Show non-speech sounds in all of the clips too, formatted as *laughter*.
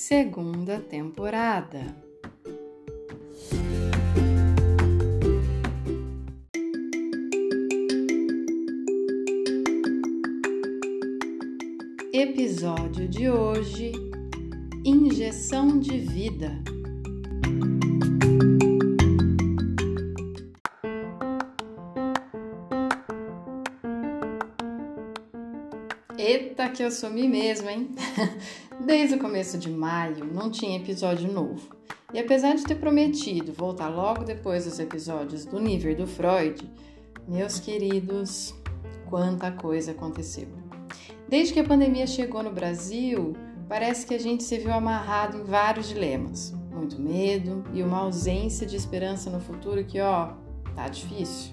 Segunda temporada. Episódio de hoje: Injeção de vida. Eita, que eu sumi mesmo, hein? *laughs* Desde o começo de maio não tinha episódio novo. E apesar de ter prometido voltar logo depois dos episódios do nível do Freud, meus queridos, quanta coisa aconteceu. Desde que a pandemia chegou no Brasil, parece que a gente se viu amarrado em vários dilemas. Muito medo e uma ausência de esperança no futuro que, ó, tá difícil.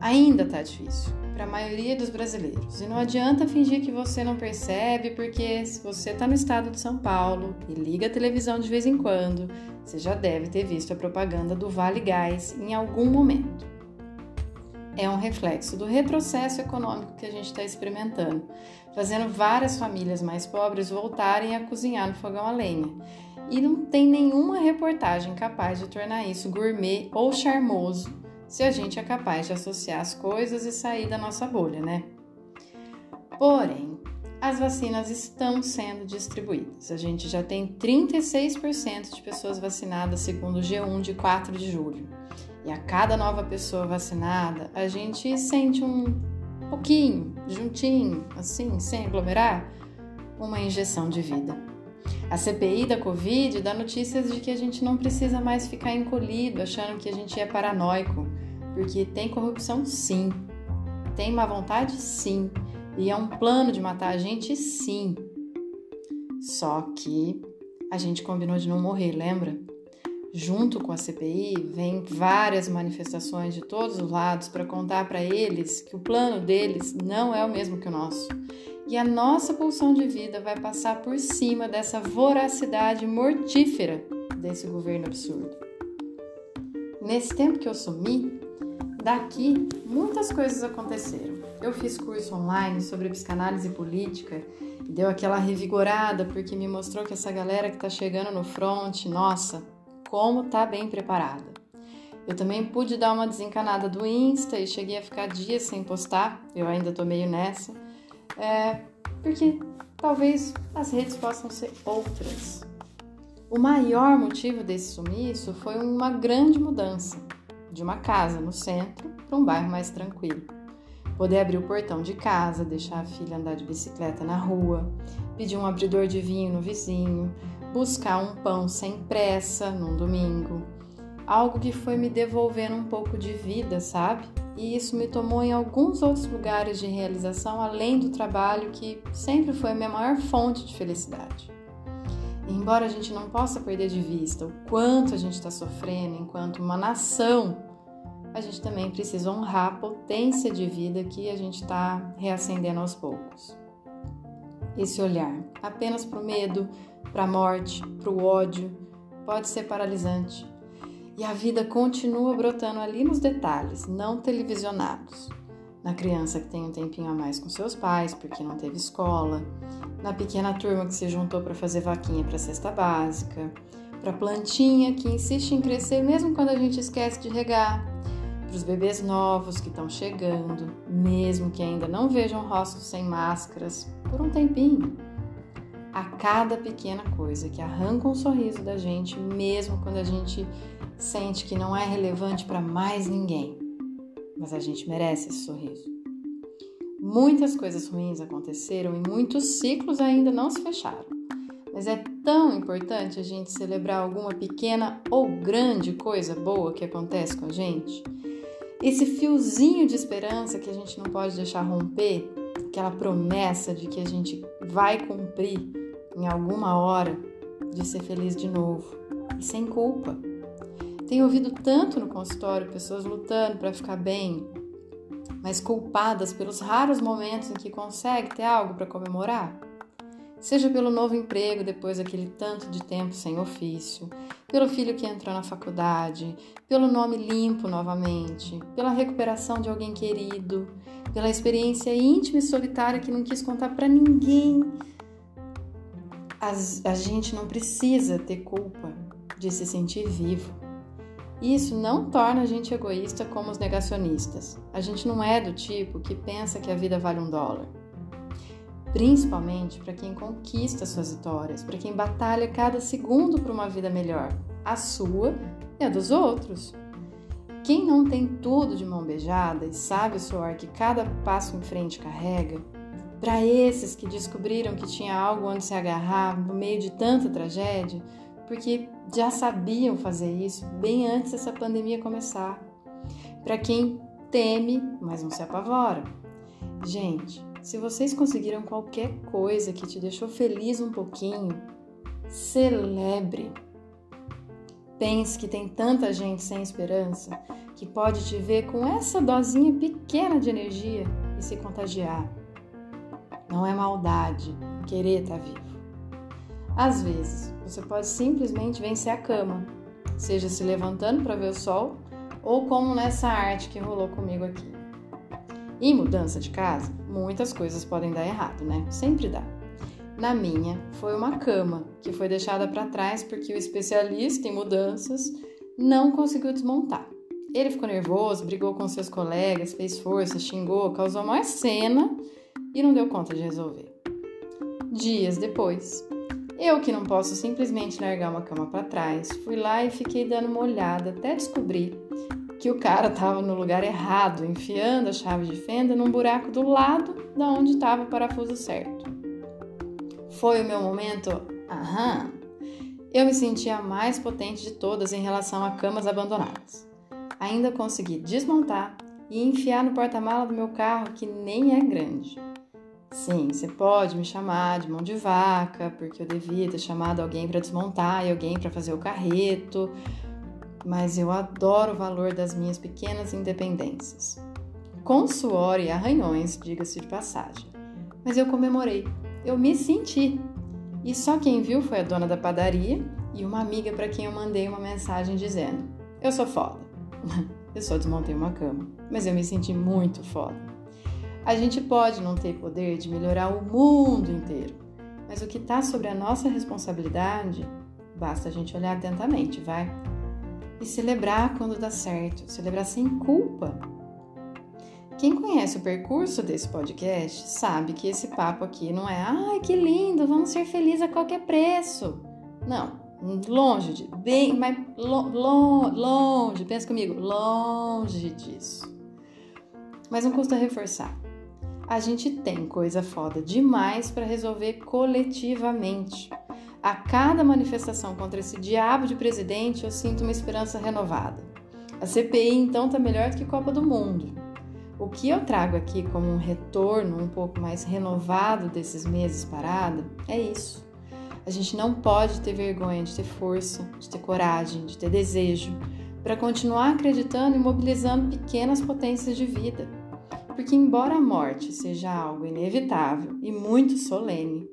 Ainda tá difícil para a maioria dos brasileiros. E não adianta fingir que você não percebe, porque se você está no estado de São Paulo e liga a televisão de vez em quando, você já deve ter visto a propaganda do Vale Gás em algum momento é um reflexo do retrocesso econômico que a gente está experimentando, fazendo várias famílias mais pobres voltarem a cozinhar no fogão a lenha. E não tem nenhuma reportagem capaz de tornar isso gourmet ou charmoso se a gente é capaz de associar as coisas e sair da nossa bolha, né? Porém, as vacinas estão sendo distribuídas. A gente já tem 36% de pessoas vacinadas, segundo o G1 de 4 de julho. E a cada nova pessoa vacinada, a gente sente um pouquinho, juntinho, assim, sem aglomerar, uma injeção de vida. A CPI da Covid dá notícias de que a gente não precisa mais ficar encolhido, achando que a gente é paranoico, porque tem corrupção sim, tem má vontade sim, e é um plano de matar a gente sim. Só que a gente combinou de não morrer, lembra? Junto com a CPI, vem várias manifestações de todos os lados para contar para eles que o plano deles não é o mesmo que o nosso. E a nossa pulsão de vida vai passar por cima dessa voracidade mortífera desse governo absurdo. Nesse tempo que eu sumi, daqui muitas coisas aconteceram. Eu fiz curso online sobre psicanálise política e deu aquela revigorada porque me mostrou que essa galera que está chegando no front, nossa, como tá bem preparada. Eu também pude dar uma desencanada do Insta e cheguei a ficar dias sem postar, eu ainda tô meio nessa, é, porque talvez as redes possam ser outras. O maior motivo desse sumiço foi uma grande mudança de uma casa no centro para um bairro mais tranquilo. Poder abrir o portão de casa, deixar a filha andar de bicicleta na rua, pedir um abridor de vinho no vizinho, buscar um pão sem pressa num domingo. Algo que foi me devolvendo um pouco de vida, sabe? E isso me tomou em alguns outros lugares de realização, além do trabalho, que sempre foi a minha maior fonte de felicidade. E embora a gente não possa perder de vista o quanto a gente está sofrendo enquanto uma nação, a gente também precisa honrar a potência de vida que a gente está reacendendo aos poucos. Esse olhar apenas para o medo, para a morte, para o ódio, pode ser paralisante. E a vida continua brotando ali nos detalhes, não televisionados. Na criança que tem um tempinho a mais com seus pais porque não teve escola, na pequena turma que se juntou para fazer vaquinha para cesta básica, para plantinha que insiste em crescer mesmo quando a gente esquece de regar, para os bebês novos que estão chegando, mesmo que ainda não vejam rostos sem máscaras por um tempinho a cada pequena coisa que arranca um sorriso da gente, mesmo quando a gente sente que não é relevante para mais ninguém. Mas a gente merece esse sorriso. Muitas coisas ruins aconteceram e muitos ciclos ainda não se fecharam. Mas é tão importante a gente celebrar alguma pequena ou grande coisa boa que acontece com a gente. Esse fiozinho de esperança que a gente não pode deixar romper aquela promessa de que a gente vai cumprir em alguma hora de ser feliz de novo e sem culpa. Tenho ouvido tanto no consultório pessoas lutando para ficar bem, mas culpadas pelos raros momentos em que consegue ter algo para comemorar. Seja pelo novo emprego depois daquele tanto de tempo sem ofício, pelo filho que entrou na faculdade, pelo nome limpo novamente, pela recuperação de alguém querido, pela experiência íntima e solitária que não quis contar para ninguém. As, a gente não precisa ter culpa de se sentir vivo. Isso não torna a gente egoísta como os negacionistas. A gente não é do tipo que pensa que a vida vale um dólar. Principalmente para quem conquista suas vitórias, para quem batalha cada segundo por uma vida melhor, a sua e a dos outros. Quem não tem tudo de mão beijada e sabe o suor que cada passo em frente carrega, para esses que descobriram que tinha algo onde se agarrar no meio de tanta tragédia, porque já sabiam fazer isso bem antes dessa pandemia começar. Para quem teme, mas não se apavora. Gente, se vocês conseguiram qualquer coisa que te deixou feliz um pouquinho, celebre. Pense que tem tanta gente sem esperança que pode te ver com essa dosinha pequena de energia e se contagiar. Não é maldade querer estar tá vivo. Às vezes, você pode simplesmente vencer a cama, seja se levantando para ver o sol ou como nessa arte que rolou comigo aqui. Em mudança de casa, muitas coisas podem dar errado, né? Sempre dá. Na minha, foi uma cama que foi deixada para trás porque o especialista em mudanças não conseguiu desmontar. Ele ficou nervoso, brigou com seus colegas, fez força, xingou, causou mais cena e não deu conta de resolver. Dias depois, eu que não posso simplesmente largar uma cama para trás, fui lá e fiquei dando uma olhada até descobrir que o cara estava no lugar errado, enfiando a chave de fenda num buraco do lado da onde estava o parafuso certo. Foi o meu momento, aham. Eu me senti a mais potente de todas em relação a camas abandonadas. Ainda consegui desmontar e enfiar no porta-mala do meu carro, que nem é grande. Sim, você pode me chamar de mão de vaca, porque eu devia ter chamado alguém para desmontar e alguém para fazer o carreto, mas eu adoro o valor das minhas pequenas independências. Com suor e arranhões, diga-se de passagem. Mas eu comemorei, eu me senti. E só quem viu foi a dona da padaria e uma amiga para quem eu mandei uma mensagem dizendo: Eu sou foda. *laughs* eu só desmontei uma cama, mas eu me senti muito foda. A gente pode não ter poder de melhorar o mundo inteiro, mas o que está sobre a nossa responsabilidade, basta a gente olhar atentamente, vai? E celebrar quando dá certo, celebrar sem culpa. Quem conhece o percurso desse podcast sabe que esse papo aqui não é ai que lindo, vamos ser felizes a qualquer preço. Não, longe de, bem, mas lo, lo, longe, pensa comigo, longe disso. Mas não custa reforçar a gente tem coisa foda demais para resolver coletivamente. A cada manifestação contra esse diabo de presidente, eu sinto uma esperança renovada. A CPI então tá melhor do que Copa do Mundo. O que eu trago aqui como um retorno um pouco mais renovado desses meses parada é isso. A gente não pode ter vergonha de ter força, de ter coragem, de ter desejo, para continuar acreditando e mobilizando pequenas potências de vida porque, embora a morte seja algo inevitável e muito solene,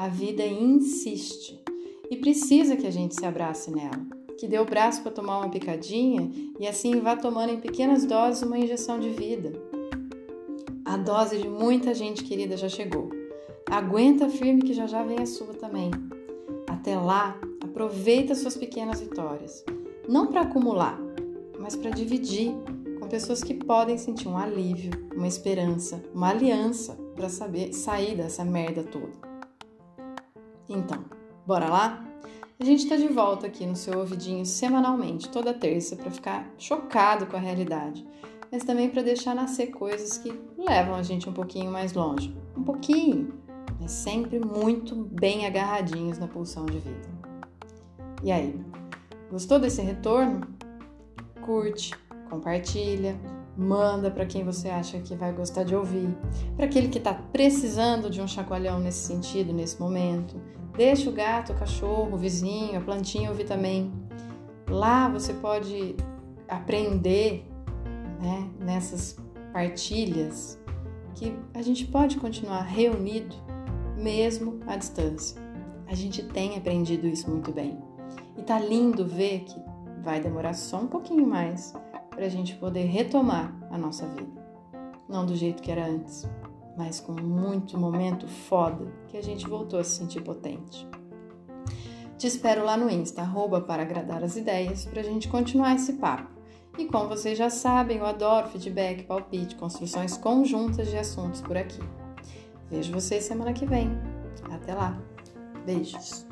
a vida insiste e precisa que a gente se abrace nela, que dê o braço para tomar uma picadinha e assim vá tomando em pequenas doses uma injeção de vida. A dose de muita gente querida já chegou. Aguenta firme que já já vem a sua também. Até lá, aproveita suas pequenas vitórias, não para acumular, mas para dividir pessoas que podem sentir um alívio, uma esperança, uma aliança para saber sair dessa merda toda. Então, bora lá? A gente está de volta aqui no seu ouvidinho semanalmente, toda terça, para ficar chocado com a realidade, mas também para deixar nascer coisas que levam a gente um pouquinho mais longe. Um pouquinho, mas sempre muito bem agarradinhos na pulsão de vida. E aí, gostou desse retorno? Curte, compartilha, Manda para quem você acha que vai gostar de ouvir, para aquele que está precisando de um chacoalhão nesse sentido, nesse momento. Deixa o gato, o cachorro, o vizinho, a plantinha ouvir também. Lá você pode aprender né, nessas partilhas que a gente pode continuar reunido mesmo à distância. A gente tem aprendido isso muito bem. E tá lindo ver que vai demorar só um pouquinho mais para a gente poder retomar a nossa vida. Não do jeito que era antes, mas com muito momento foda que a gente voltou a se sentir potente. Te espero lá no Insta, arroba para agradar as ideias, para a gente continuar esse papo. E como vocês já sabem, eu adoro feedback, palpite, construções conjuntas de assuntos por aqui. Vejo vocês semana que vem. Até lá. Beijos.